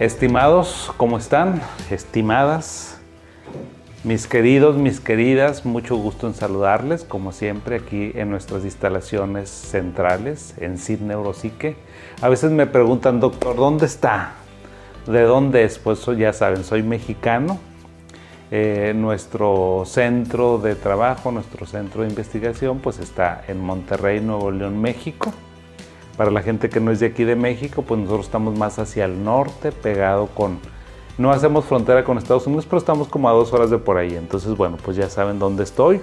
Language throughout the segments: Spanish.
Estimados, ¿cómo están? Estimadas, mis queridos, mis queridas, mucho gusto en saludarles, como siempre, aquí en nuestras instalaciones centrales en CID Neuropsique. A veces me preguntan, doctor, ¿dónde está? ¿De dónde es? Pues ya saben, soy mexicano. Eh, nuestro centro de trabajo, nuestro centro de investigación, pues está en Monterrey, Nuevo León, México. Para la gente que no es de aquí de México, pues nosotros estamos más hacia el norte, pegado con... No hacemos frontera con Estados Unidos, pero estamos como a dos horas de por ahí. Entonces, bueno, pues ya saben dónde estoy.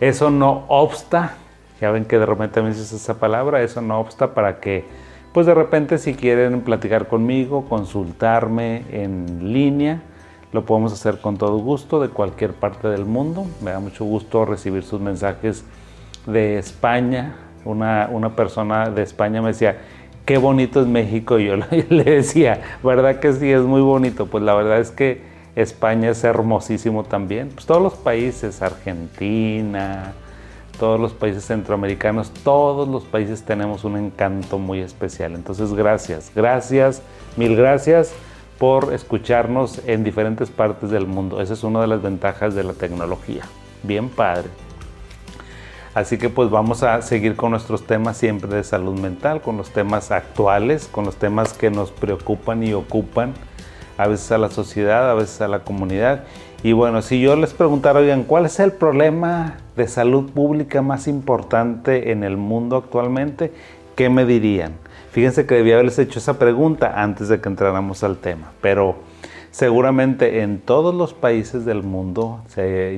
Eso no obsta, ya ven que de repente me dices esa palabra, eso no obsta para que, pues de repente si quieren platicar conmigo, consultarme en línea, lo podemos hacer con todo gusto de cualquier parte del mundo. Me da mucho gusto recibir sus mensajes de España, una, una persona de España me decía, qué bonito es México. Y yo le decía, ¿verdad que sí es muy bonito? Pues la verdad es que España es hermosísimo también. Pues todos los países, Argentina, todos los países centroamericanos, todos los países tenemos un encanto muy especial. Entonces, gracias, gracias, mil gracias por escucharnos en diferentes partes del mundo. Esa es una de las ventajas de la tecnología. Bien padre. Así que pues vamos a seguir con nuestros temas siempre de salud mental, con los temas actuales, con los temas que nos preocupan y ocupan a veces a la sociedad, a veces a la comunidad. Y bueno, si yo les preguntara, oigan, ¿cuál es el problema de salud pública más importante en el mundo actualmente? ¿Qué me dirían? Fíjense que debía haberles hecho esa pregunta antes de que entráramos al tema, pero seguramente en todos los países del mundo,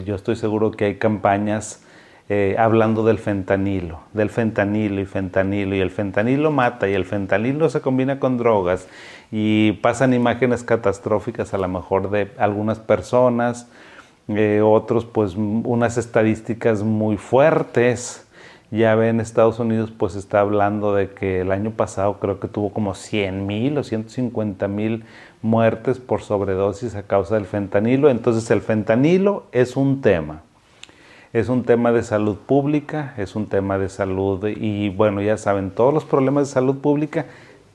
yo estoy seguro que hay campañas eh, hablando del fentanilo, del fentanilo y fentanilo, y el fentanilo mata, y el fentanilo se combina con drogas, y pasan imágenes catastróficas a lo mejor de algunas personas, eh, otros pues unas estadísticas muy fuertes. Ya ven, Estados Unidos pues está hablando de que el año pasado creo que tuvo como 100 mil o 150 mil muertes por sobredosis a causa del fentanilo. Entonces el fentanilo es un tema es un tema de salud pública, es un tema de salud y bueno, ya saben, todos los problemas de salud pública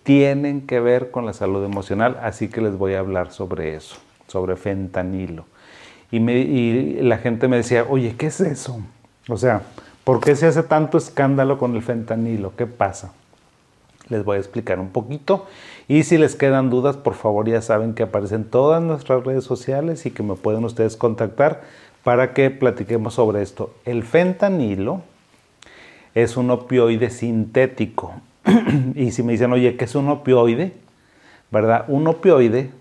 tienen que ver con la salud emocional, así que les voy a hablar sobre eso, sobre fentanilo. Y, la gente me decía, oye, ¿qué es eso? O sea, ¿por qué se hace tanto escándalo con el fentanilo? ¿Qué pasa? Les voy a explicar un poquito. Y si les quedan dudas, por favor ya saben que aparecen todas nuestras redes sociales y que me pueden ustedes contactar para que platiquemos sobre esto. El fentanilo es un opioide sintético. y si me dicen, oye, ¿qué es un opioide? ¿Verdad? Un opioide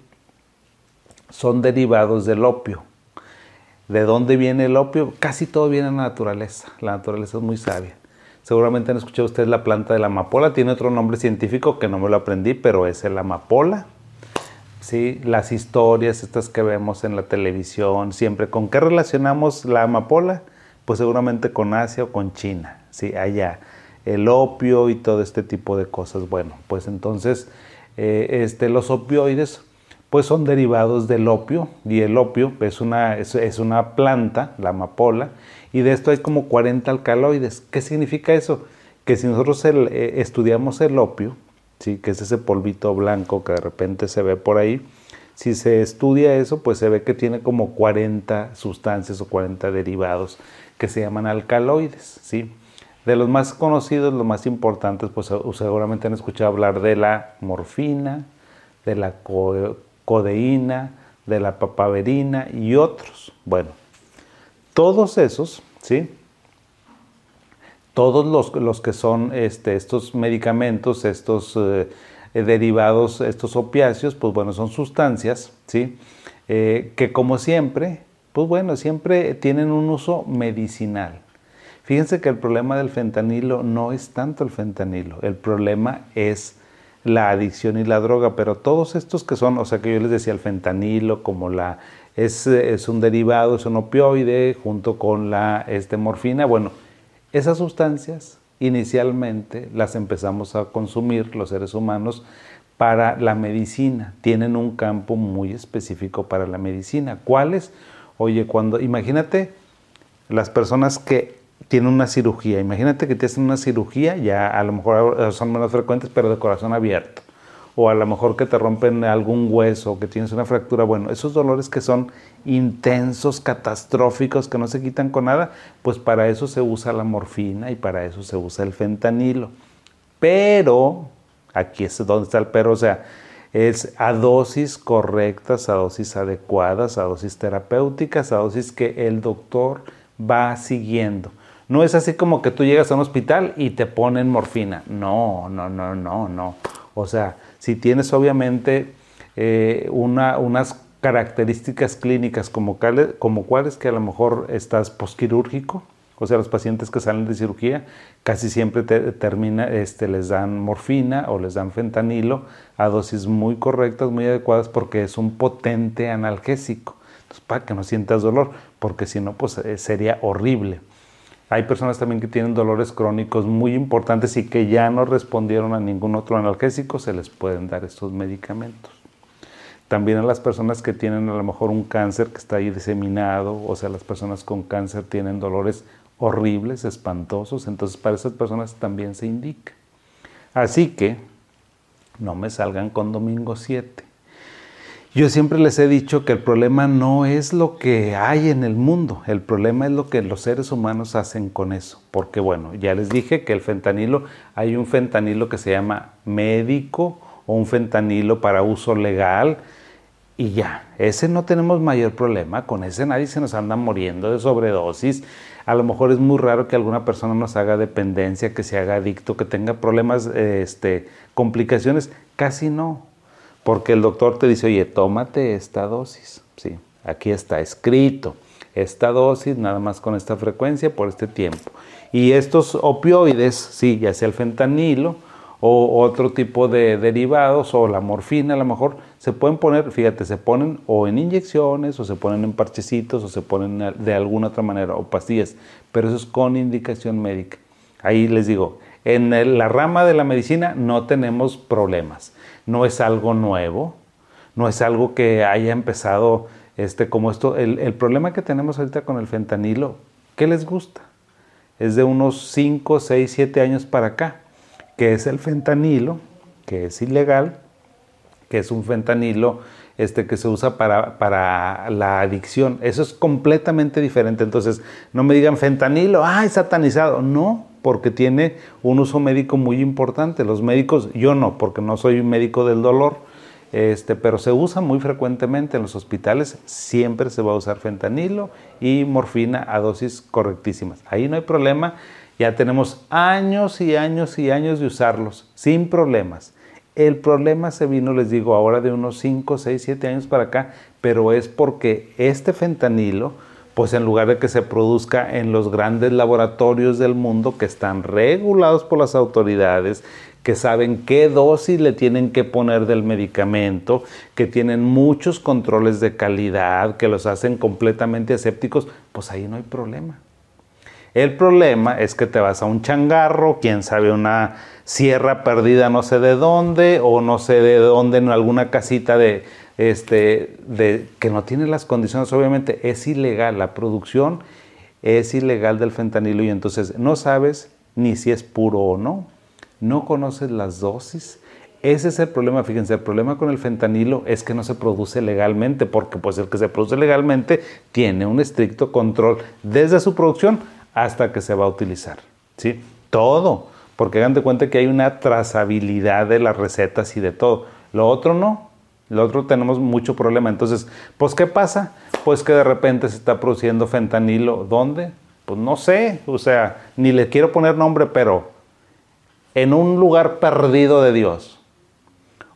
son derivados del opio. ¿De dónde viene el opio? Casi todo viene de la naturaleza. La naturaleza es muy sabia. Seguramente han escuchado ustedes la planta de la amapola. Tiene otro nombre científico que no me lo aprendí, pero es el amapola. ¿Sí? las historias estas que vemos en la televisión, siempre. ¿Con qué relacionamos la amapola? Pues seguramente con Asia o con China, ¿sí? allá. El opio y todo este tipo de cosas. Bueno, pues entonces eh, este, los opioides pues son derivados del opio y el opio es una, es, una planta, la amapola, y de esto hay como 40 alcaloides. ¿Qué significa eso? Que si nosotros eh, estudiamos el opio, que es ese polvito blanco que de repente se ve por ahí. Si se estudia eso, pues se ve que tiene como 40 sustancias o 40 derivados que se llaman alcaloides. ¿sí? De los más conocidos, los más importantes, pues seguramente han escuchado hablar de la morfina, de la codeína, de la papaverina y otros. Bueno, todos esos, ¿sí? Todos los, que son este, estos medicamentos, estos eh, derivados, estos opiáceos, pues bueno, son sustancias, ¿sí? Eh, que como siempre, pues bueno, siempre tienen un uso medicinal. Fíjense que el problema del fentanilo no es tanto el fentanilo, el problema es la adicción y la droga, pero todos estos que son, o sea que yo les decía el fentanilo como la es, es un derivado, es un opioide junto con la este, morfina, bueno, esas sustancias inicialmente las empezamos a consumir los seres humanos para la medicina. Tienen un campo muy específico para la medicina. ¿Cuáles? Oye, cuando imagínate las personas que tienen una cirugía, imagínate que te hacen una cirugía, ya a lo mejor son menos frecuentes, pero de corazón abierto. O a lo mejor que te rompen algún hueso, que tienes una fractura, bueno, esos dolores que son intensos, catastróficos, que no se quitan con nada, pues para eso se usa la morfina y para eso se usa el fentanilo. Pero, aquí es donde está el pero, o sea, es a dosis correctas, a dosis adecuadas, a dosis terapéuticas, a dosis que el doctor va siguiendo. No es así como que tú llegas a un hospital y te ponen morfina. No, no, no, no, no. O sea, si tienes obviamente eh, unas características clínicas como, como cuáles que a lo mejor estás posquirúrgico, o sea, los pacientes que salen de cirugía casi siempre termina, este, les dan morfina o les dan fentanilo a dosis muy correctas, muy adecuadas, porque es un potente analgésico. Entonces, para que no sientas dolor, porque si no, pues eh, sería horrible. Hay personas también que tienen dolores crónicos muy importantes y que ya no respondieron a ningún otro analgésico, se les pueden dar estos medicamentos. También a las personas que tienen a lo mejor un cáncer que está ahí diseminado, o sea, las personas con cáncer tienen dolores horribles, espantosos, entonces para esas personas también se indica. Así que no me salgan con domingo 7. Yo siempre les he dicho que el problema no es lo que hay en el mundo, el problema es lo que los seres humanos hacen con eso. Porque bueno, ya les dije que el fentanilo, hay un fentanilo que se llama médico o un fentanilo para uso legal y ya, ese no tenemos mayor problema, con ese nadie se nos anda muriendo de sobredosis. A lo mejor es muy raro que alguna persona nos haga dependencia, que se haga adicto, que tenga problemas, este, complicaciones, casi no porque el doctor te dice, oye, tómate esta dosis. Sí, aquí está escrito. Esta dosis, nada más con esta frecuencia por este tiempo. Y estos opioides, sí, ya sea el fentanilo o otro tipo de derivados o la morfina a lo mejor, se pueden poner, fíjate, se ponen o en inyecciones o se ponen en parchecitos o se ponen de alguna otra manera o pastillas, pero eso es con indicación médica. Ahí les digo, en la rama de la medicina no tenemos problemas no es algo nuevo, no es algo que haya empezado este, como esto. El, problema que tenemos ahorita con el fentanilo, ¿qué les gusta? Es de unos 5, 6, 7 años para acá, que es el fentanilo, que es ilegal, que es un fentanilo este, que se usa para, para, la adicción. Eso es completamente diferente. Entonces, no me digan fentanilo, ¡ay, satanizado! No, porque tiene un uso médico muy importante. Los médicos, yo no, porque no soy médico del dolor, este, pero se usa muy frecuentemente en los hospitales, siempre se va a usar fentanilo y morfina a dosis correctísimas. Ahí no hay problema, ya tenemos años y años y años de usarlos, sin problemas. El problema se vino, les digo, ahora de unos 5, 6, 7 años para acá, pero es porque este fentanilo, pues en lugar de que se produzca en los grandes laboratorios del mundo que están regulados por las autoridades, que saben qué dosis le tienen que poner del medicamento, que tienen muchos controles de calidad, que los hacen completamente asépticos, pues ahí no hay problema. El problema es que te vas a un changarro, quién sabe, una sierra perdida no sé de dónde, o no sé de dónde, en alguna casita de, este, de, que no tiene las condiciones, obviamente es ilegal, la producción es ilegal del fentanilo y entonces no sabes ni si es puro o no, no conoces las dosis. Ese es el problema, fíjense, el problema con el fentanilo es que no se produce legalmente, porque pues el que se produce legalmente tiene un estricto control desde su producción hasta que se va a utilizar. ¿sí? Todo, porque hagan de cuenta que hay una trazabilidad de las recetas y de todo. Lo otro no, lo otro tenemos mucho problema. Entonces, pues ¿qué pasa? Pues que de repente se está produciendo fentanilo. ¿Dónde? Pues no sé, o sea, ni le quiero poner nombre, pero en un lugar perdido de Dios.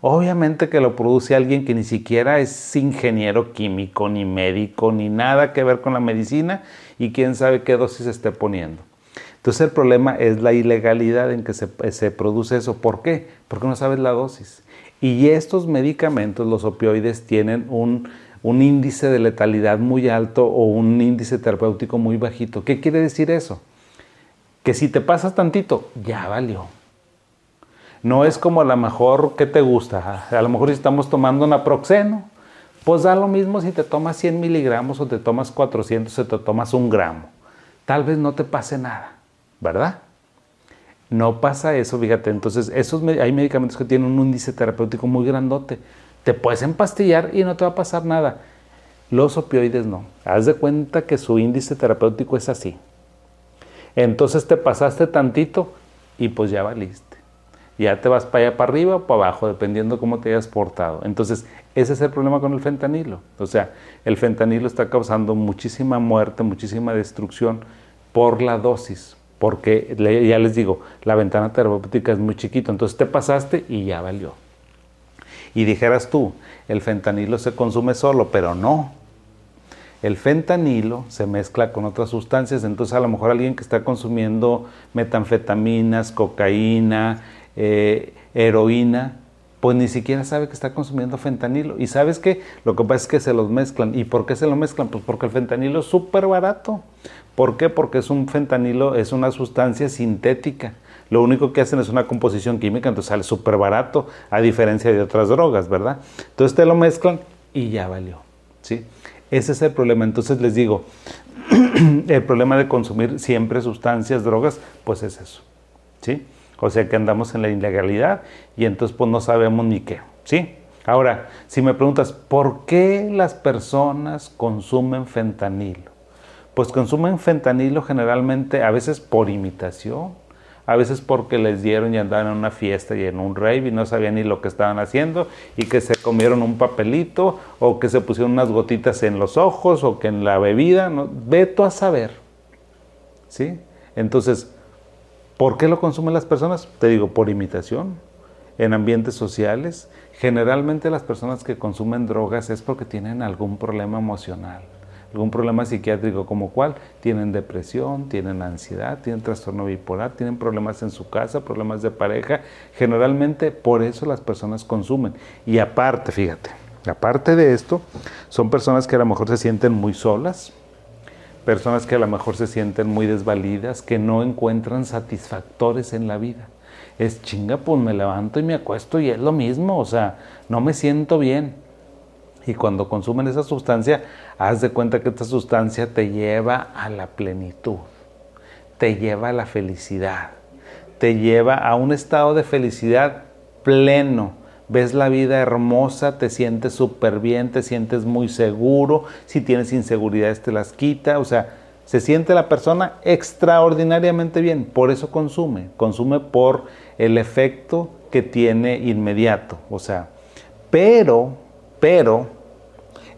Obviamente que lo produce alguien que ni siquiera es ingeniero químico, ni médico, ni nada que ver con la medicina y quién sabe qué dosis esté poniendo. Entonces el problema es la ilegalidad en que se, se produce eso. ¿Por qué? Porque no sabes la dosis. Y estos medicamentos, los opioides, tienen un, un índice de letalidad muy alto o un índice terapéutico muy bajito. ¿Qué quiere decir eso? Que si te pasas tantito, ya valió. No es como a lo mejor que te gusta. A lo mejor si estamos tomando naproxeno, pues da lo mismo si te tomas 100 miligramos o te tomas 400 o te tomas un gramo. Tal vez no te pase nada, ¿verdad? No pasa eso, fíjate. Entonces, esos, hay medicamentos que tienen un índice terapéutico muy grandote. Te puedes empastillar y no te va a pasar nada. Los opioides no. Haz de cuenta que su índice terapéutico es así. Entonces te pasaste tantito y pues ya valiste. Ya te vas para allá para arriba o para abajo, dependiendo cómo te hayas portado. Entonces, ese es el problema con el fentanilo. O sea, el fentanilo está causando muchísima muerte, muchísima destrucción por la dosis. Porque ya les digo, la ventana terapéutica es muy chiquita. Entonces te pasaste y ya valió. Y dijeras tú, el fentanilo se consume solo, pero no. El fentanilo se mezcla con otras sustancias, entonces a lo mejor alguien que está consumiendo metanfetaminas, cocaína, eh, heroína, pues ni siquiera sabe que está consumiendo fentanilo. Y sabes qué? Lo que pasa es que se los mezclan. ¿Y por qué se lo mezclan? Pues porque el fentanilo es súper barato. ¿Por qué? Porque es un fentanilo, es una sustancia sintética. Lo único que hacen es una composición química, entonces sale súper barato, a diferencia de otras drogas, ¿verdad? Entonces te lo mezclan y ya valió, ¿sí? Ese es el problema. Entonces les digo, el problema de consumir siempre sustancias, drogas, pues es eso, ¿sí? O sea que andamos en la ilegalidad y entonces pues no sabemos ni qué, ¿sí? Ahora, si me preguntas, ¿por qué las personas consumen fentanilo? Pues consumen fentanilo generalmente a veces por imitación, a veces porque les dieron y andaban en una fiesta y en un rave y no sabían ni lo que estaban haciendo y que se comieron un papelito o que se pusieron unas gotitas en los ojos o que en la bebida, ¿no? ve tú a saber. ¿Sí? Entonces, ¿por qué lo consumen las personas? Te digo, por imitación, en ambientes sociales. Generalmente las personas que consumen drogas es porque tienen algún problema emocional algún problema psiquiátrico como cuál, tienen depresión, tienen ansiedad, tienen trastorno bipolar, tienen problemas en su casa, problemas de pareja. Generalmente por eso las personas consumen. Y aparte, fíjate, aparte de esto, son personas que a lo mejor se sienten muy solas, personas que a lo mejor se sienten muy desvalidas, que no encuentran satisfactores en la vida. Es chinga, pues me levanto y me acuesto y es lo mismo, o sea, no me siento bien y cuando consumen esa sustancia, haz de cuenta que esta sustancia te lleva a la plenitud, te lleva a la felicidad, te lleva a un estado de felicidad pleno. Ves la vida hermosa, te sientes súper bien, te sientes muy seguro. Si tienes inseguridades, te las quita. O sea, se siente la persona extraordinariamente bien. Por eso consume. Consume por el efecto que tiene inmediato. O sea, pero, pero,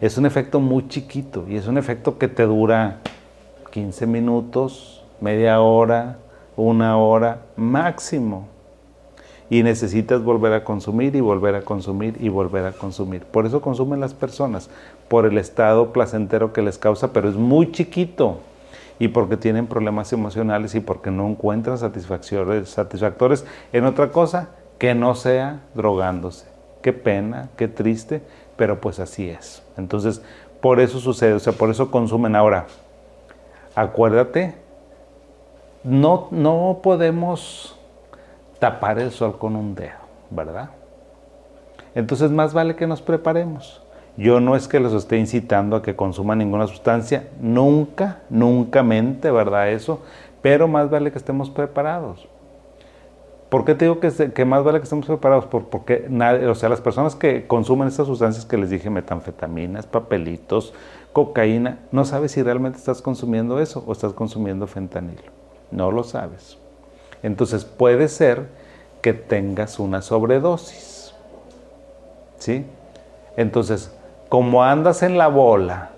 es un efecto muy chiquito y es un efecto que te dura 15 minutos, media hora, una hora máximo. Y necesitas volver a consumir y volver a consumir y volver a consumir. Por eso consumen las personas, por el estado placentero que les causa, pero es muy chiquito. Y porque tienen problemas emocionales y porque no encuentran satisfactores, satisfactores en otra cosa que no sea drogándose. Qué pena, qué triste, pero pues así es. Entonces, por eso sucede, o sea, por eso consumen ahora. Acuérdate, no, no podemos tapar el sol con un dedo, ¿verdad? Entonces, más vale que nos preparemos. Yo no es que los esté incitando a que consuman ninguna sustancia, nunca, nunca mente, ¿verdad? Eso, pero más vale que estemos preparados. ¿Por qué te digo que, más vale que estemos preparados? porque o sea, las personas que consumen estas sustancias que les dije, metanfetaminas, papelitos, cocaína, no sabes si realmente estás consumiendo eso o estás consumiendo fentanilo. No lo sabes. Entonces puede ser que tengas una sobredosis. ¿Sí? Entonces, como andas en la bola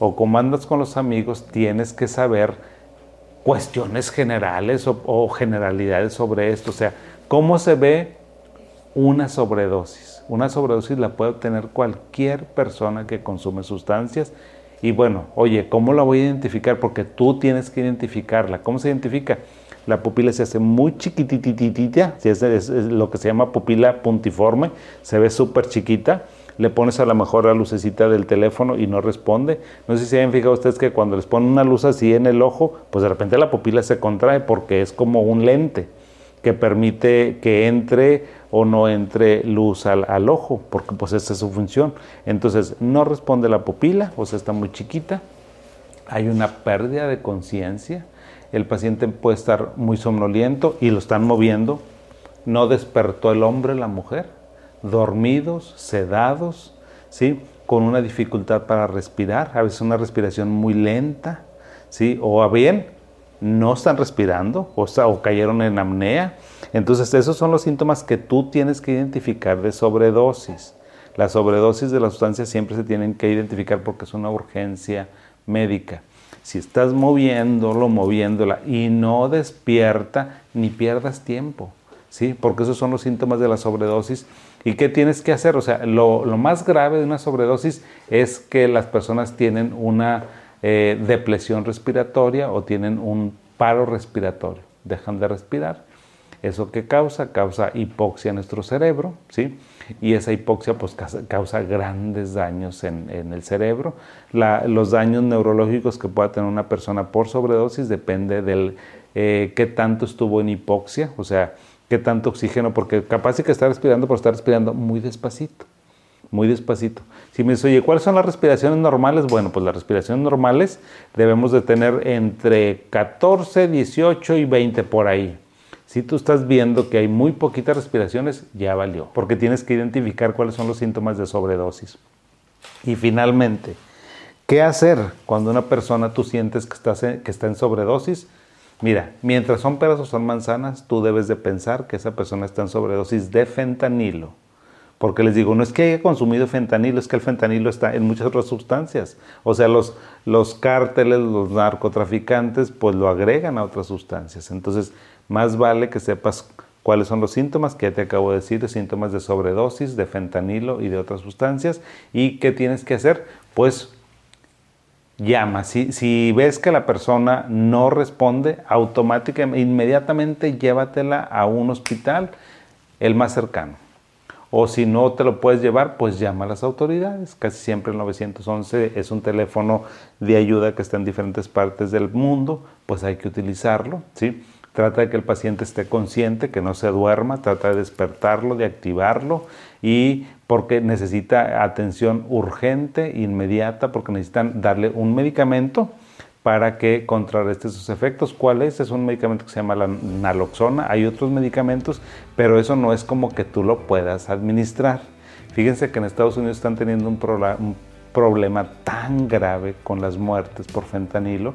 o como andas con los amigos, tienes que saber cuestiones generales o, generalidades sobre esto. O sea, ¿cómo se ve una sobredosis? Una sobredosis la puede obtener cualquier persona que consume sustancias. Y bueno, oye, ¿cómo la voy a identificar? Porque tú tienes que identificarla. ¿Cómo se identifica? La pupila se hace muy chiquitititita, es, es lo que se llama pupila puntiforme, se ve súper chiquita le pones a lo mejor la lucecita del teléfono y no responde. No sé si han fijado ustedes que cuando les ponen una luz así en el ojo, pues de repente la pupila se contrae porque es como un lente que permite que entre o no entre luz al, ojo, porque pues esa es su función. Entonces no responde la pupila, o sea, está muy chiquita. hay una pérdida de conciencia, el paciente puede estar muy somnoliento y lo están moviendo, no despertó el hombre, la mujer, dormidos, sedados, ¿sí? con una dificultad para respirar, a veces una respiración muy lenta, ¿sí? o bien no están respirando o, o cayeron en apnea. Entonces esos son los síntomas que tú tienes que identificar de sobredosis. La sobredosis de la sustancia siempre se tienen que identificar porque es una urgencia médica. Si estás moviéndolo, moviéndola y no despierta, ni pierdas tiempo, ¿sí? Porque esos son los síntomas de la sobredosis. ¿Y qué tienes que hacer? O sea, lo, más grave de una sobredosis es que las personas tienen una eh, depresión respiratoria o tienen un paro respiratorio, dejan de respirar. ¿Eso qué causa? Causa hipoxia en nuestro cerebro, ¿sí? Y esa hipoxia pues causa grandes daños en, el cerebro. los daños neurológicos que pueda tener una persona por sobredosis depende del eh, qué tanto estuvo en hipoxia, o sea, qué tanto oxígeno, porque capaz que está respirando, pero está respirando muy despacito, muy despacito. Si me dice, oye, ¿cuáles son las respiraciones normales? Bueno, pues las respiraciones normales debemos de tener entre 14, 18 y 20 por ahí. Si tú estás viendo que hay muy poquitas respiraciones, ya valió, porque tienes que identificar cuáles son los síntomas de sobredosis. Y finalmente, ¿qué hacer cuando una persona tú sientes que, que está en sobredosis? Mira, mientras son peras o son manzanas, tú debes de pensar que esa persona está en sobredosis de fentanilo. Porque les digo, no es que haya consumido fentanilo, es que el fentanilo está en muchas otras sustancias. O sea, los, los cárteles, los narcotraficantes, pues lo agregan a otras sustancias. Entonces, más vale que sepas cuáles son los síntomas que ya te acabo de decir, síntomas de sobredosis, de fentanilo y de otras sustancias. ¿Y qué tienes que hacer? Pues llama. Si, ves que la persona no responde, automáticamente, inmediatamente llévatela a un hospital, el más cercano. O si no te lo puedes llevar, pues llama a las autoridades. Casi siempre el 911 es un teléfono de ayuda que está en diferentes partes del mundo, pues hay que utilizarlo, ¿sí? Trata de que el paciente esté consciente, que no se duerma, trata de despertarlo, de activarlo y porque necesita atención urgente, inmediata, porque necesitan darle un medicamento para que contrarreste sus efectos. ¿Cuál es? Es un medicamento que se llama la naloxona. Hay otros medicamentos, pero eso no es como que tú lo puedas administrar. Fíjense que en Estados Unidos están teniendo un, un problema tan grave con las muertes por fentanilo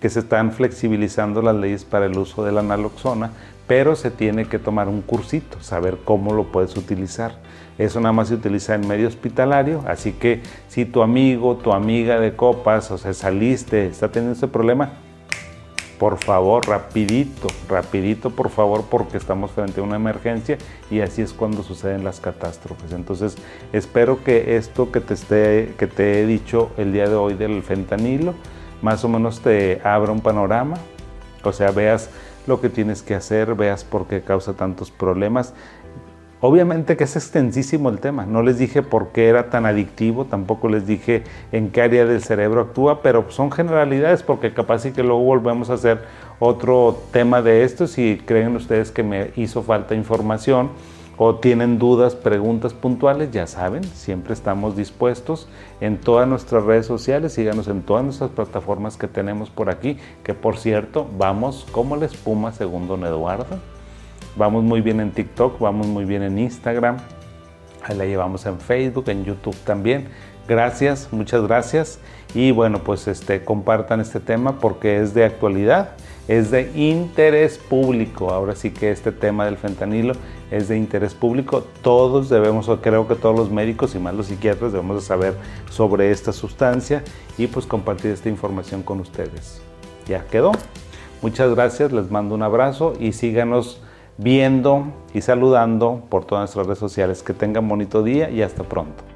que se están flexibilizando las leyes para el uso de la naloxona, pero se tiene que tomar un cursito, saber cómo lo puedes utilizar. Eso nada más se utiliza en medio hospitalario, así que si tu amigo, tu amiga de copas, o sea, saliste, está teniendo ese problema, por favor, rapidito, rapidito, por favor, porque estamos frente a una emergencia y así es cuando suceden las catástrofes. Entonces, espero que esto que te, esté, que te he dicho el día de hoy del fentanilo, más o menos te abra un panorama, o sea, veas lo que tienes que hacer, veas por qué causa tantos problemas. Obviamente que es extensísimo el tema, no les dije por qué era tan adictivo, tampoco les dije en qué área del cerebro actúa, pero son generalidades porque capaz y que luego volvemos a hacer otro tema de esto si creen ustedes que me hizo falta información o tienen dudas, preguntas puntuales, ya saben, siempre estamos dispuestos en todas nuestras redes sociales, síganos en todas nuestras plataformas que tenemos por aquí, que por cierto, vamos como la espuma según don Eduardo. Vamos muy bien en TikTok, vamos muy bien en Instagram, ahí la llevamos en Facebook, en YouTube también. Gracias, muchas gracias. Y bueno, pues este, compartan este tema porque es de actualidad, es de interés público. Ahora sí que este tema del fentanilo es de interés público. Todos debemos, creo que todos los médicos y más los psiquiatras debemos de saber sobre esta sustancia y pues compartir esta información con ustedes. Ya quedó. Muchas gracias, les mando un abrazo y síganos viendo y saludando por todas nuestras redes sociales. Que tengan bonito día y hasta pronto.